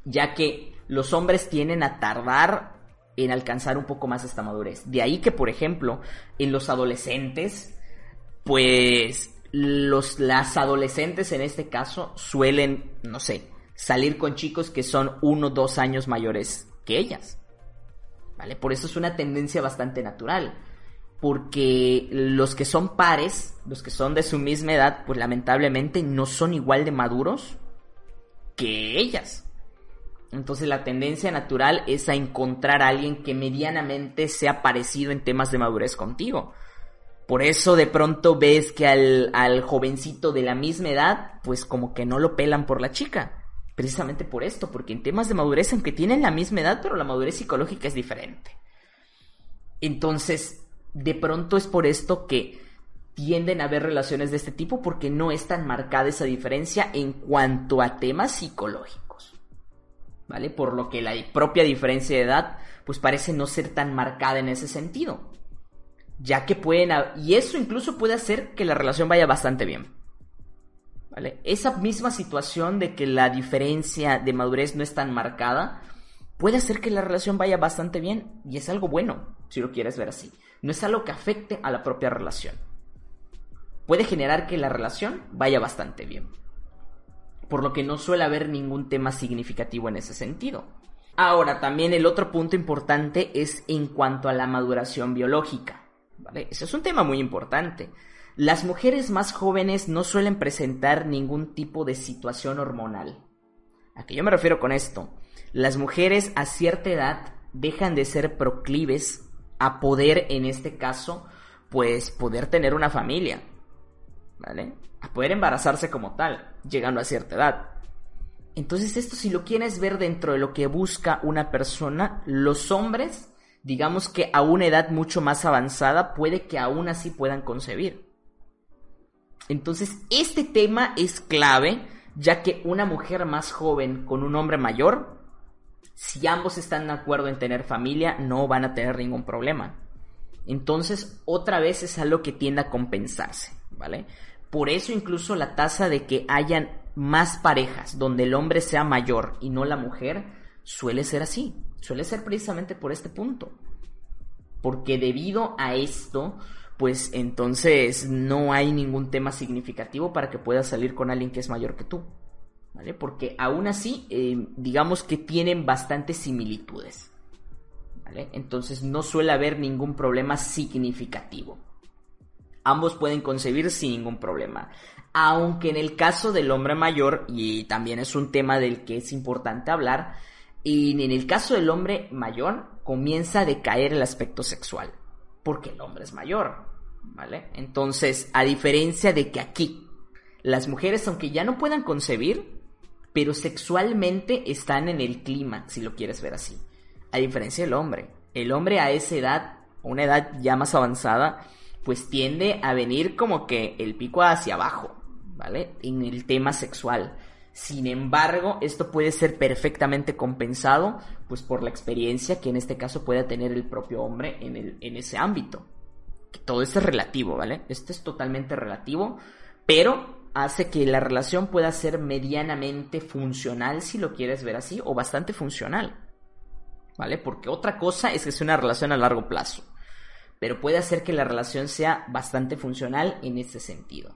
ya que los hombres tienen a tardar en alcanzar un poco más esta madurez. De ahí que, por ejemplo, en los adolescentes, pues los, las adolescentes en este caso suelen, no sé, salir con chicos que son uno o dos años mayores que ellas. Por eso es una tendencia bastante natural. Porque los que son pares, los que son de su misma edad, pues lamentablemente no son igual de maduros que ellas. Entonces la tendencia natural es a encontrar a alguien que medianamente sea parecido en temas de madurez contigo. Por eso de pronto ves que al, al jovencito de la misma edad, pues como que no lo pelan por la chica precisamente por esto, porque en temas de madurez, aunque tienen la misma edad, pero la madurez psicológica es diferente. Entonces, de pronto es por esto que tienden a haber relaciones de este tipo porque no es tan marcada esa diferencia en cuanto a temas psicológicos. ¿Vale? Por lo que la propia diferencia de edad pues parece no ser tan marcada en ese sentido. Ya que pueden... Y eso incluso puede hacer que la relación vaya bastante bien. Esa misma situación de que la diferencia de madurez no es tan marcada puede hacer que la relación vaya bastante bien y es algo bueno, si lo quieres ver así. No es algo que afecte a la propia relación. Puede generar que la relación vaya bastante bien. Por lo que no suele haber ningún tema significativo en ese sentido. Ahora, también el otro punto importante es en cuanto a la maduración biológica. ¿vale? Ese es un tema muy importante. Las mujeres más jóvenes no suelen presentar ningún tipo de situación hormonal. ¿A qué yo me refiero con esto? Las mujeres a cierta edad dejan de ser proclives a poder, en este caso, pues poder tener una familia. ¿Vale? A poder embarazarse como tal, llegando a cierta edad. Entonces esto si lo quieres ver dentro de lo que busca una persona, los hombres, digamos que a una edad mucho más avanzada, puede que aún así puedan concebir. Entonces este tema es clave, ya que una mujer más joven con un hombre mayor, si ambos están de acuerdo en tener familia, no van a tener ningún problema. Entonces, otra vez es algo que tiende a compensarse, ¿vale? Por eso incluso la tasa de que hayan más parejas donde el hombre sea mayor y no la mujer, suele ser así. Suele ser precisamente por este punto. Porque debido a esto, pues entonces no hay ningún tema significativo para que puedas salir con alguien que es mayor que tú. ¿Vale? Porque aún así, eh, digamos que tienen bastantes similitudes. ¿Vale? Entonces no suele haber ningún problema significativo. Ambos pueden concebir sin ningún problema aunque en el caso del hombre mayor, y también es un tema del que es importante hablar, y en el caso del hombre mayor comienza a decaer el aspecto sexual, porque el hombre es mayor, ¿vale? Entonces, a diferencia de que aquí, las mujeres, aunque ya no puedan concebir, pero sexualmente están en el clima, si lo quieres ver así, a diferencia del hombre. El hombre a esa edad, una edad ya más avanzada, pues tiende a venir como que el pico hacia abajo, ¿vale? En el tema sexual. Sin embargo, esto puede ser perfectamente compensado, pues por la experiencia que en este caso pueda tener el propio hombre en, el, en ese ámbito. Todo esto es relativo, ¿vale? Esto es totalmente relativo, pero hace que la relación pueda ser medianamente funcional, si lo quieres ver así, o bastante funcional, ¿vale? Porque otra cosa es que sea una relación a largo plazo, pero puede hacer que la relación sea bastante funcional en ese sentido.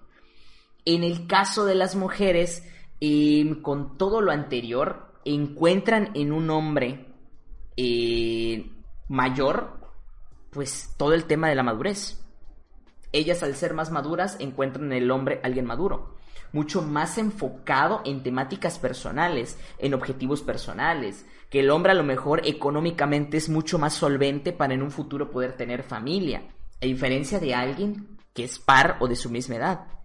En el caso de las mujeres, em, con todo lo anterior, encuentran en un hombre eh, mayor, pues todo el tema de la madurez. Ellas al ser más maduras encuentran en el hombre alguien maduro, mucho más enfocado en temáticas personales, en objetivos personales, que el hombre a lo mejor económicamente es mucho más solvente para en un futuro poder tener familia, a diferencia de alguien que es par o de su misma edad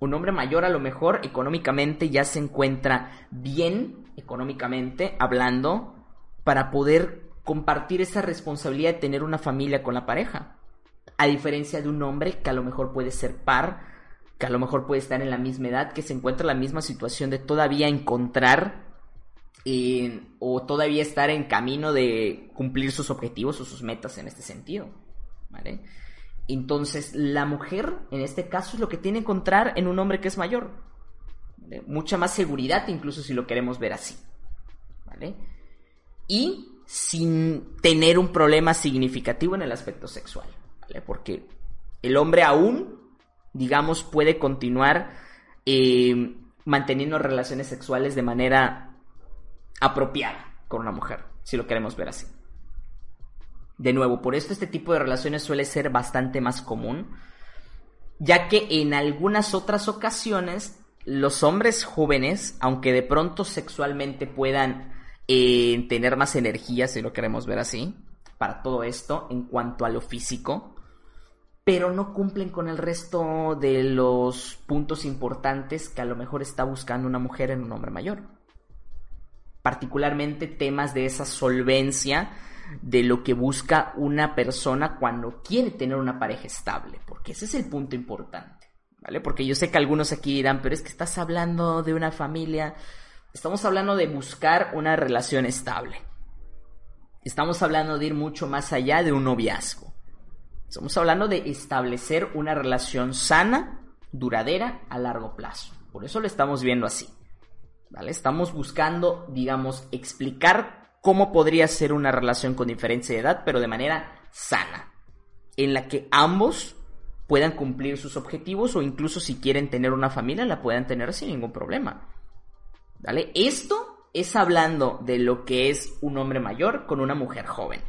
un hombre mayor a lo mejor económicamente ya se encuentra bien, económicamente hablando, para poder compartir esa responsabilidad de tener una familia con la pareja. A diferencia de un hombre que a lo mejor puede ser par, que a lo mejor puede estar en la misma edad, que se encuentra en la misma situación de todavía encontrar eh, o todavía estar en camino de cumplir sus objetivos o sus metas en este sentido. ¿Vale? Entonces, la mujer, en este caso, es lo que tiene que encontrar en un hombre que es mayor. Mucha más seguridad, incluso si lo queremos ver así. ¿Vale? Y sin tener un problema significativo en el aspecto sexual. Porque el hombre aún, digamos, puede continuar eh, manteniendo relaciones sexuales de manera apropiada con una mujer, si lo queremos ver así. De nuevo, por esto este tipo de relaciones suele ser bastante más común, ya que en algunas otras ocasiones los hombres jóvenes, aunque de pronto sexualmente puedan eh, tener más energía, si lo queremos ver así, para todo esto en cuanto a lo físico, pero no cumplen con el resto de los puntos importantes que a lo mejor está buscando una mujer en un hombre mayor. Particularmente temas de esa solvencia de lo que busca una persona cuando quiere tener una pareja estable, porque ese es el punto importante, ¿vale? Porque yo sé que algunos aquí dirán, pero es que estás hablando de una familia, estamos hablando de buscar una relación estable. Estamos hablando de ir mucho más allá de un noviazgo. Estamos hablando de establecer una relación sana, duradera, a largo plazo. Por eso lo estamos viendo así. ¿Vale? Estamos buscando, digamos, explicar cómo podría ser una relación con diferencia de edad, pero de manera sana, en la que ambos puedan cumplir sus objetivos o incluso si quieren tener una familia la puedan tener sin ningún problema. ¿Vale? Esto es hablando de lo que es un hombre mayor con una mujer joven.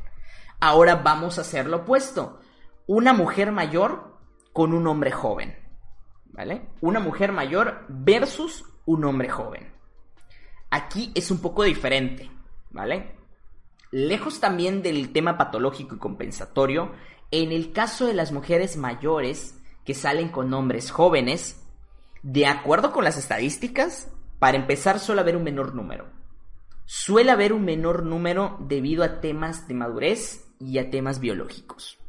Ahora vamos a hacer lo opuesto. Una mujer mayor con un hombre joven. ¿Vale? Una mujer mayor versus un hombre joven. Aquí es un poco diferente, ¿vale? Lejos también del tema patológico y compensatorio, en el caso de las mujeres mayores que salen con hombres jóvenes, de acuerdo con las estadísticas, para empezar suele haber un menor número. Suele haber un menor número debido a temas de madurez y a temas biológicos.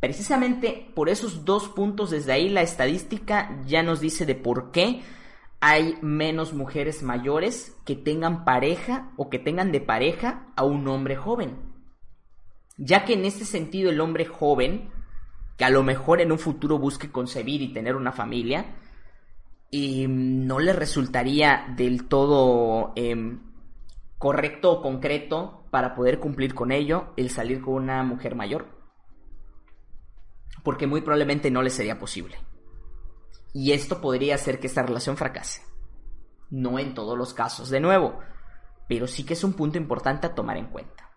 Precisamente por esos dos puntos desde ahí la estadística ya nos dice de por qué hay menos mujeres mayores que tengan pareja o que tengan de pareja a un hombre joven ya que en este sentido el hombre joven, que a lo mejor en un futuro busque concebir y tener una familia, y no le resultaría del todo em, correcto o concreto para poder cumplir con ello el salir con una mujer mayor. Porque muy probablemente no le sería posible. Y esto podría hacer que esta relación fracase. No en todos los casos, de nuevo, pero sí que es un punto importante a tomar en cuenta.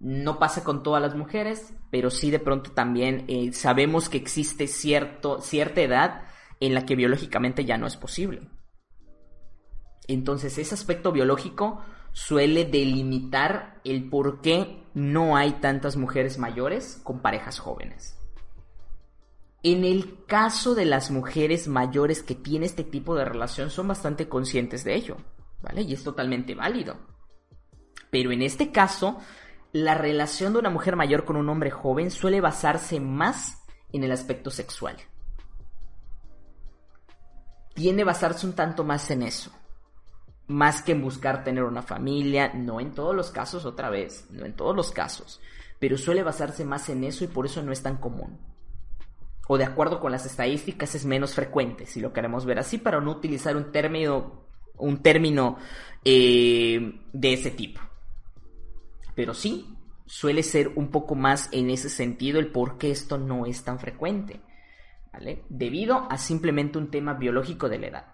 No pasa con todas las mujeres, pero sí de pronto también eh, sabemos que existe cierto, cierta edad en la que biológicamente ya no es posible. Entonces ese aspecto biológico suele delimitar el por qué no hay tantas mujeres mayores con parejas jóvenes. En el caso de las mujeres mayores que tienen este tipo de relación son bastante conscientes de ello, ¿vale? Y es totalmente válido. Pero en este caso la relación de una mujer mayor con un hombre joven suele basarse más en el aspecto sexual. Tiende a basarse un tanto más en eso. Más que en buscar tener una familia, no en todos los casos otra vez, no en todos los casos, pero suele basarse más en eso y por eso no es tan común. O de acuerdo con las estadísticas es menos frecuente, si lo queremos ver así, para no utilizar un término, un término eh, de ese tipo. Pero sí, suele ser un poco más en ese sentido el por qué esto no es tan frecuente. ¿Vale? Debido a simplemente un tema biológico de la edad.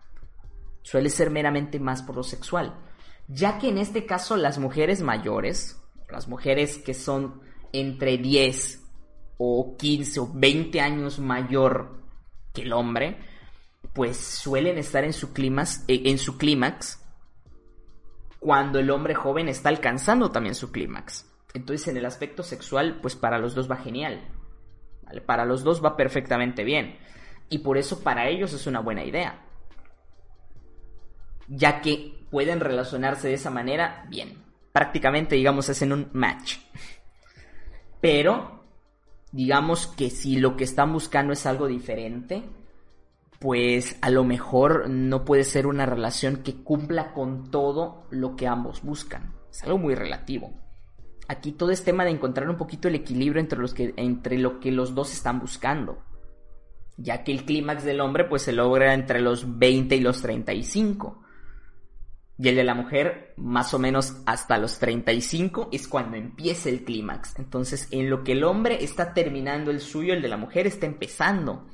Suele ser meramente más por lo sexual. Ya que en este caso las mujeres mayores, las mujeres que son entre 10 o 15 o 20 años mayor que el hombre, pues suelen estar en su eh, en su clímax cuando el hombre joven está alcanzando también su clímax. Entonces en el aspecto sexual, pues para los dos va genial. Para los dos va perfectamente bien. Y por eso para ellos es una buena idea. Ya que pueden relacionarse de esa manera bien. Prácticamente, digamos, hacen un match. Pero, digamos que si lo que están buscando es algo diferente, pues a lo mejor no puede ser una relación que cumpla con todo lo que ambos buscan. Es algo muy relativo. Aquí todo es tema de encontrar un poquito el equilibrio entre, los que, entre lo que los dos están buscando. Ya que el clímax del hombre pues se logra entre los 20 y los 35. Y el de la mujer más o menos hasta los 35 es cuando empieza el clímax. Entonces en lo que el hombre está terminando el suyo, el de la mujer está empezando.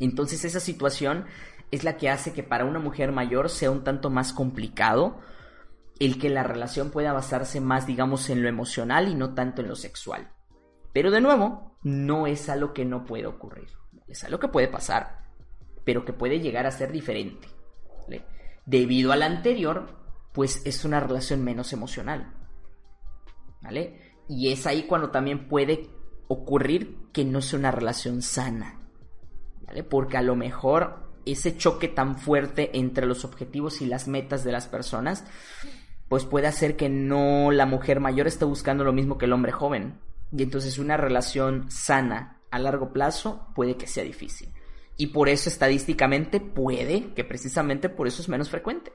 Entonces esa situación es la que hace que para una mujer mayor sea un tanto más complicado el que la relación pueda basarse más, digamos, en lo emocional y no tanto en lo sexual. Pero de nuevo, no es algo que no puede ocurrir. Es algo que puede pasar, pero que puede llegar a ser diferente. Debido al anterior, pues es una relación menos emocional. ¿Vale? Y es ahí cuando también puede ocurrir que no sea una relación sana. Porque a lo mejor ese choque tan fuerte entre los objetivos y las metas de las personas, pues puede hacer que no la mujer mayor esté buscando lo mismo que el hombre joven. Y entonces una relación sana a largo plazo puede que sea difícil. Y por eso estadísticamente puede que precisamente por eso es menos frecuente.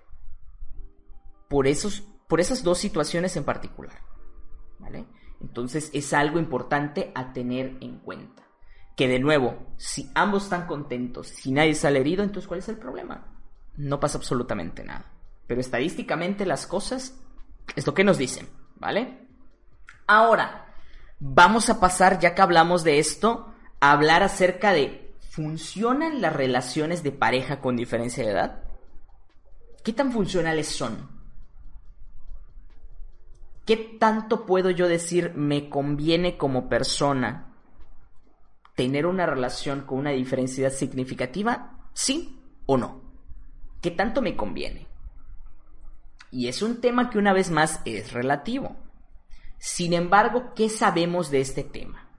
Por, esos, por esas dos situaciones en particular. ¿Vale? Entonces es algo importante a tener en cuenta que de nuevo, si ambos están contentos, si nadie sale herido, entonces ¿cuál es el problema? No pasa absolutamente nada. Pero estadísticamente las cosas Es lo que nos dicen, ¿vale? Ahora, vamos a pasar, ya que hablamos de esto, a hablar acerca de, ¿funcionan las relaciones de pareja con diferencia de edad? ¿Qué tan funcionales son? ¿Qué tanto puedo yo decir me conviene como persona tener una relación con una diferencia significativa? ¿Sí o no? ¿Qué tanto me conviene? Y es un tema que una vez más es relativo. Sin embargo, ¿qué sabemos de este tema?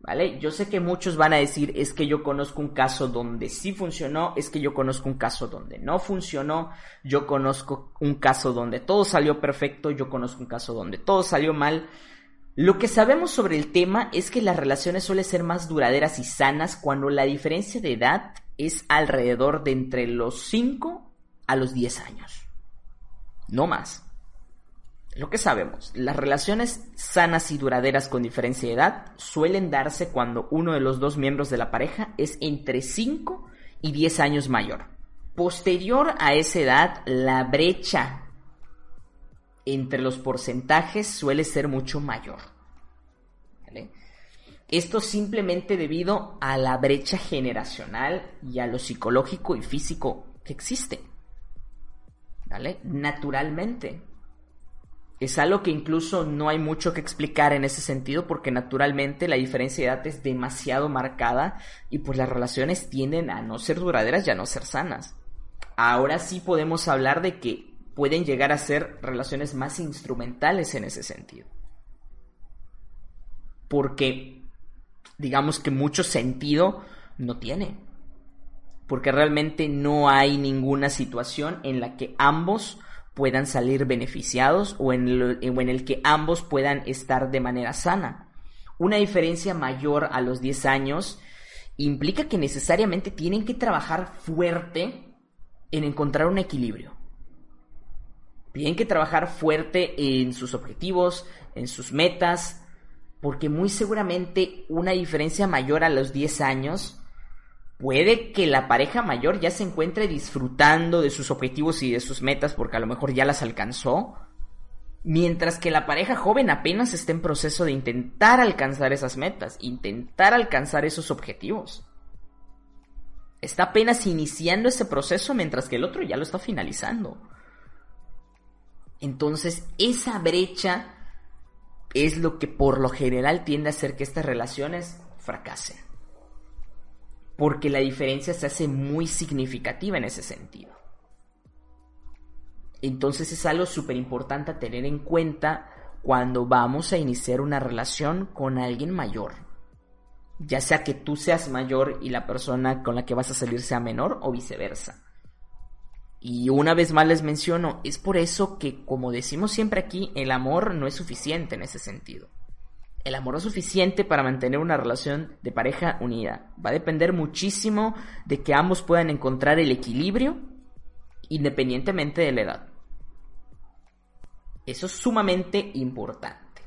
¿Vale? Yo sé que muchos van a decir, es que yo conozco un caso donde sí funcionó, es que yo conozco un caso donde no funcionó, yo conozco un caso donde todo salió perfecto, yo conozco un caso donde todo salió mal. Lo que sabemos sobre el tema es que las relaciones suelen ser más duraderas y sanas cuando la diferencia de edad es alrededor de entre los 5 a los 10 años. No más. Lo que sabemos, las relaciones sanas y duraderas con diferencia de edad suelen darse cuando uno de los dos miembros de la pareja es entre 5 y 10 años mayor. Posterior a esa edad, la brecha entre los porcentajes suele ser mucho mayor. Esto simplemente debido a la brecha generacional y a lo psicológico y físico que existe. ¿Vale? Naturalmente es algo que incluso no hay mucho que explicar en ese sentido porque naturalmente la diferencia de edad es demasiado marcada y pues las relaciones tienden a no ser duraderas y a no ser sanas. Ahora sí podemos hablar de que pueden llegar a ser relaciones más instrumentales en ese sentido. Porque digamos que mucho sentido no tiene. Porque realmente no hay ninguna situación en la que ambos puedan salir beneficiados o en, el que ambos puedan estar de manera sana. Una diferencia mayor a los 10 años implica que necesariamente tienen que trabajar fuerte en encontrar un equilibrio. Tienen que trabajar fuerte en sus objetivos, en sus metas, porque muy seguramente una diferencia mayor a los 10 años puede que la pareja mayor ya se encuentre disfrutando de sus objetivos y de sus metas porque a lo mejor ya las alcanzó, mientras que la pareja joven apenas está en proceso de intentar alcanzar esas metas, intentar alcanzar esos objetivos. Está apenas iniciando ese proceso mientras que el otro ya lo está finalizando. Entonces, esa brecha es lo que por lo general tiende a hacer que estas relaciones fracasen porque la diferencia se hace muy significativa en ese sentido. Entonces es algo súper importante a tener en cuenta cuando vamos a iniciar una relación con alguien mayor. Ya sea que tú seas mayor y la persona con la que vas a salir sea menor o viceversa. Y una vez más les menciono, es por eso que, como decimos siempre aquí, el amor no es suficiente en ese sentido el amor es suficiente para mantener una relación de pareja unida. Va a depender muchísimo de que ambos puedan encontrar el equilibrio independientemente de la edad. Eso es sumamente importante.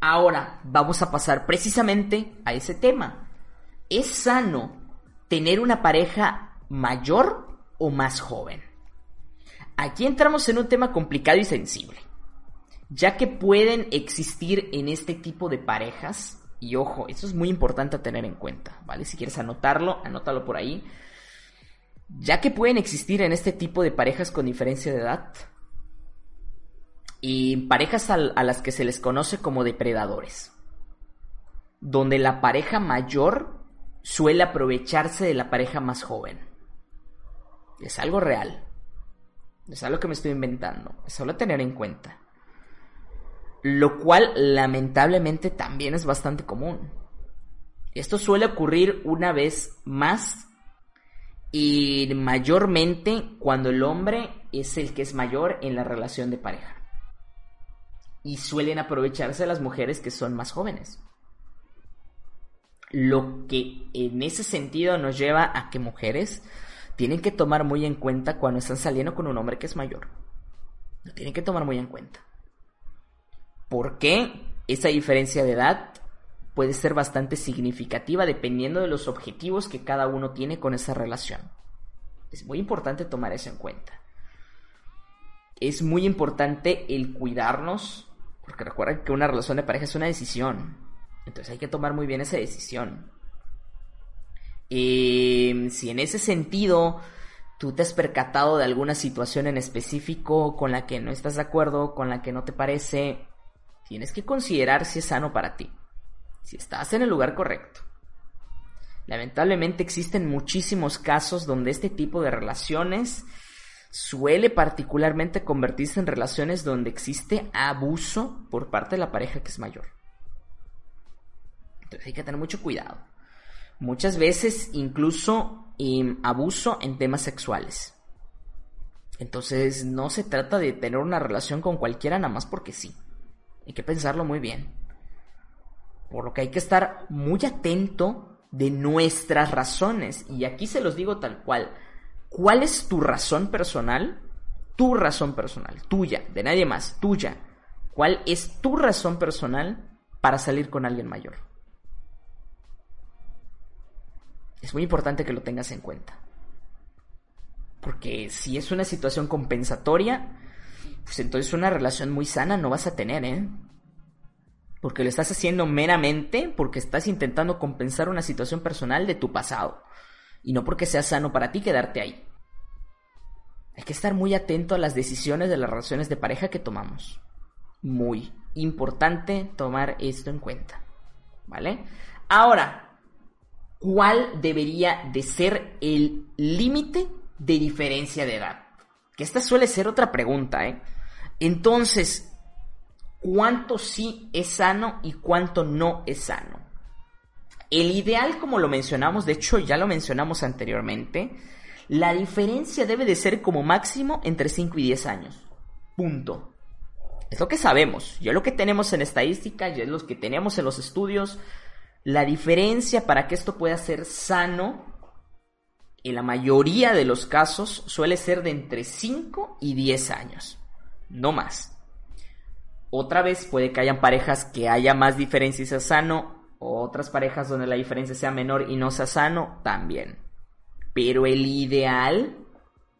Ahora vamos a pasar precisamente a ese tema. ¿Es sano tener una pareja mayor o más joven? Aquí entramos en un tema complicado y sensible ya que pueden existir en este tipo de parejas, y ojo, eso es muy importante a tener en cuenta, ¿vale? Si quieres anotarlo, anótalo por ahí. Ya que pueden existir en este tipo de parejas con diferencia de edad, y parejas a, a las que se les conoce como depredadores, donde la pareja mayor suele aprovecharse de la pareja más joven. Es algo real. Es algo que me estoy inventando. Es algo a tener en cuenta lo cual lamentablemente también es bastante común. Esto suele ocurrir una vez más y mayormente cuando el hombre es el que es mayor en la relación de pareja. Y suelen aprovecharse las mujeres que son más jóvenes. Lo que en ese sentido nos lleva a que mujeres tienen que tomar muy en cuenta cuando están saliendo con un hombre que es mayor. Lo tienen que tomar muy en cuenta. Porque esa diferencia de edad puede ser bastante significativa dependiendo de los objetivos que cada uno tiene con esa relación. Es muy importante tomar eso en cuenta. es muy importante el cuidarnos, porque recuerden que una relación de pareja es una decisión. Entonces hay que tomar muy bien esa decisión. Eh, si en ese sentido tú te has percatado de alguna situación en específico con la que no estás de acuerdo, con la que no te parece, tienes que considerar si es sano para ti, si estás en el lugar correcto. Lamentablemente existen muchísimos casos donde este tipo de relaciones suele particularmente convertirse en relaciones donde existe abuso por parte de la pareja que es mayor. Entonces hay que tener mucho cuidado. Muchas veces incluso em, abuso en temas sexuales. Entonces no se trata de tener una relación con cualquiera nada más porque sí. Hay que pensarlo muy bien. Por lo que hay que estar muy atento de nuestras razones. Y aquí se los digo tal cual. ¿Cuál es tu razón personal? Tu razón personal, tuya, de nadie más, tuya. ¿Cuál es tu razón personal para salir con alguien mayor? Es muy importante que lo tengas en cuenta. Porque si es una situación compensatoria, pues entonces una relación muy sana no vas a tener, ¿eh? Porque lo estás haciendo meramente porque estás intentando compensar una situación personal de tu pasado y no porque sea sano para ti quedarte ahí. Hay que estar muy atento a las decisiones de las relaciones de pareja que tomamos. Muy importante tomar esto en cuenta. ¿Vale? Ahora, ¿cuál debería de ser el límite de diferencia de edad? Que esta suele ser otra pregunta, ¿eh? Entonces, ¿cuánto sí es sano y cuánto no es sano? El ideal, como lo mencionamos, de hecho ya lo mencionamos anteriormente, la diferencia debe de ser como máximo entre 5 y 10 años. Punto. Es lo que sabemos, ya lo que tenemos en estadística, ya es lo que tenemos en los estudios. La diferencia para que esto pueda ser sano, en la mayoría de los casos, suele ser de entre 5 y 10 años. No más. Otra vez puede que hayan parejas que haya más diferencia y sea sano, otras parejas donde la diferencia sea menor y no sea sano, también. Pero el ideal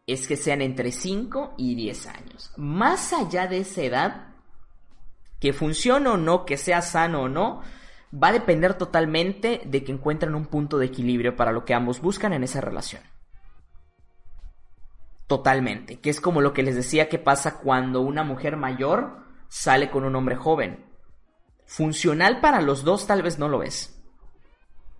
es que sean entre 5 y 10 años. Más allá de esa edad, que funcione o no, que sea sano o no, va a depender totalmente de que encuentren un punto de equilibrio para lo que ambos buscan en esa relación. Totalmente, que es como lo que les decía que pasa cuando una mujer mayor sale con un hombre joven funcional para los dos tal vez no lo es.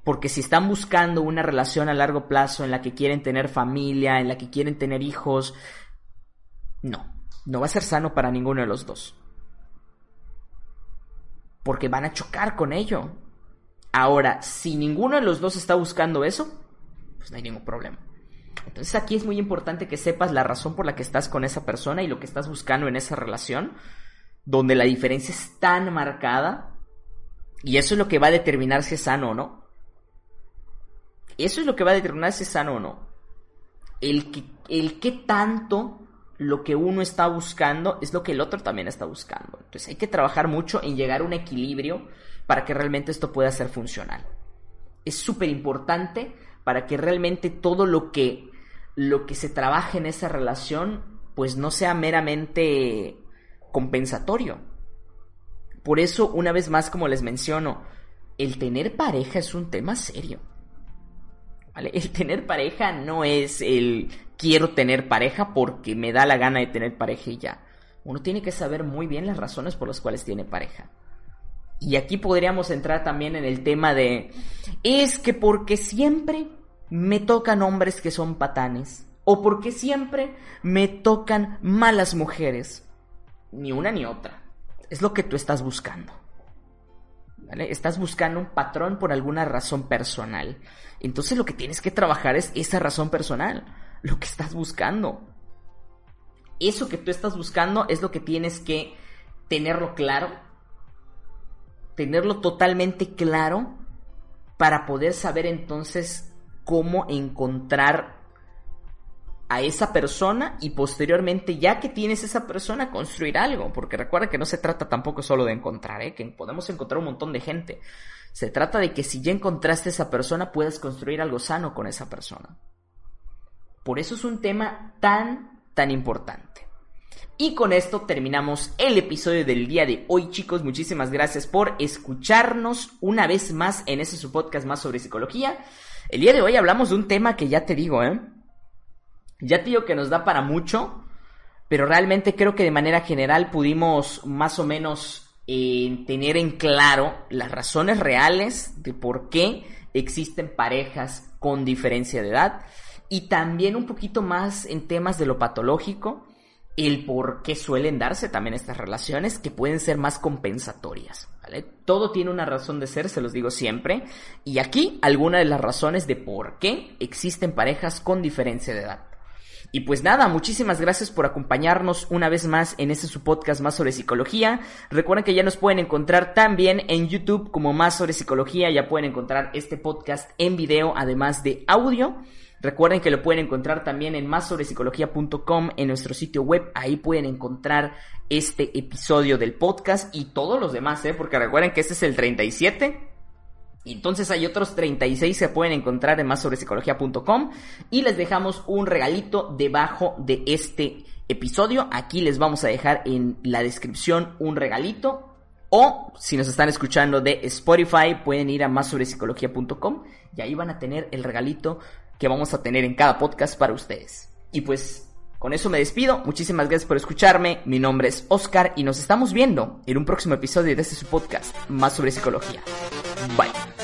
Porque si están buscando una relación a largo plazo en la que quieren tener familia, en la que quieren tener hijos, no, no va a ser sano para ninguno de los dos. Porque van a chocar con ello. Ahora, si ninguno de los dos está buscando eso, pues no hay ningún problema. Entonces aquí es muy importante que sepas la razón por la que estás con esa persona y lo que estás buscando en esa relación donde la diferencia es tan marcada y eso es lo que va a determinar si es sano o no. Eso es lo que va a determinar si es sano o no. El que, tanto lo que uno está buscando es lo que el otro también está buscando. Entonces hay que trabajar mucho en llegar a un equilibrio para que realmente esto pueda ser funcional. Es súper importante para que realmente todo lo que, lo que se trabaje en esa relación pues no sea meramente compensatorio. Por eso, una vez más, como les menciono, el tener pareja es un tema serio. El tener pareja no es el quiero tener pareja porque me da la gana de tener pareja y ya. Uno tiene que saber muy bien las razones por las cuales tiene pareja. Y aquí podríamos entrar también en el tema de, es que porque siempre me tocan hombres que son patanes, o porque siempre me tocan malas mujeres, ni una ni otra. Es lo que tú estás buscando. Estás buscando un patrón por alguna razón personal. Entonces lo que tienes que trabajar es esa razón personal. Lo que estás buscando. Eso que tú estás buscando es lo que tienes que tenerlo claro. Tenerlo totalmente claro para poder saber entonces cómo encontrar a esa persona y posteriormente, ya que tienes esa persona, construir algo. Porque recuerda que no se trata tampoco solo de encontrar, ¿eh? que podemos encontrar un montón de gente. Se trata de que si ya encontraste esa persona, puedas construir algo sano con esa persona. Por eso es un tema tan, tan importante. Y con esto terminamos el episodio del día de hoy, chicos. Muchísimas gracias por escucharnos una vez más en ese su podcast más sobre psicología. El día de hoy hablamos de un tema que ya te digo, ¿eh? Ya te digo que nos da para mucho, pero realmente creo que de manera general pudimos más o menos eh, tener en claro las razones reales de por qué existen parejas con diferencia de edad y también un poquito más en temas de lo patológico el por qué suelen darse también estas relaciones que pueden ser más compensatorias. Todo tiene una razón de ser, se los digo siempre. Y aquí algunas de las razones de por qué existen parejas con diferencia de edad. Y pues nada, muchísimas gracias por acompañarnos una vez más en este su podcast más sobre psicología. Recuerden que ya nos pueden encontrar también en YouTube como más sobre psicología. Ya pueden encontrar este podcast en video, además de audio. Recuerden que lo pueden encontrar también en psicología.com en nuestro sitio web. Ahí pueden encontrar este episodio del podcast y todos los demás, ¿eh? Porque recuerden que este es el 37. Entonces hay otros 36 se pueden encontrar en psicología.com y les dejamos un regalito debajo de este episodio. Aquí les vamos a dejar en la descripción un regalito. O si nos están escuchando de Spotify, pueden ir a psicología.com y ahí van a tener el regalito que vamos a tener en cada podcast para ustedes. Y pues con eso me despido. Muchísimas gracias por escucharme. Mi nombre es Oscar y nos estamos viendo en un próximo episodio de este podcast, más sobre psicología. Bye.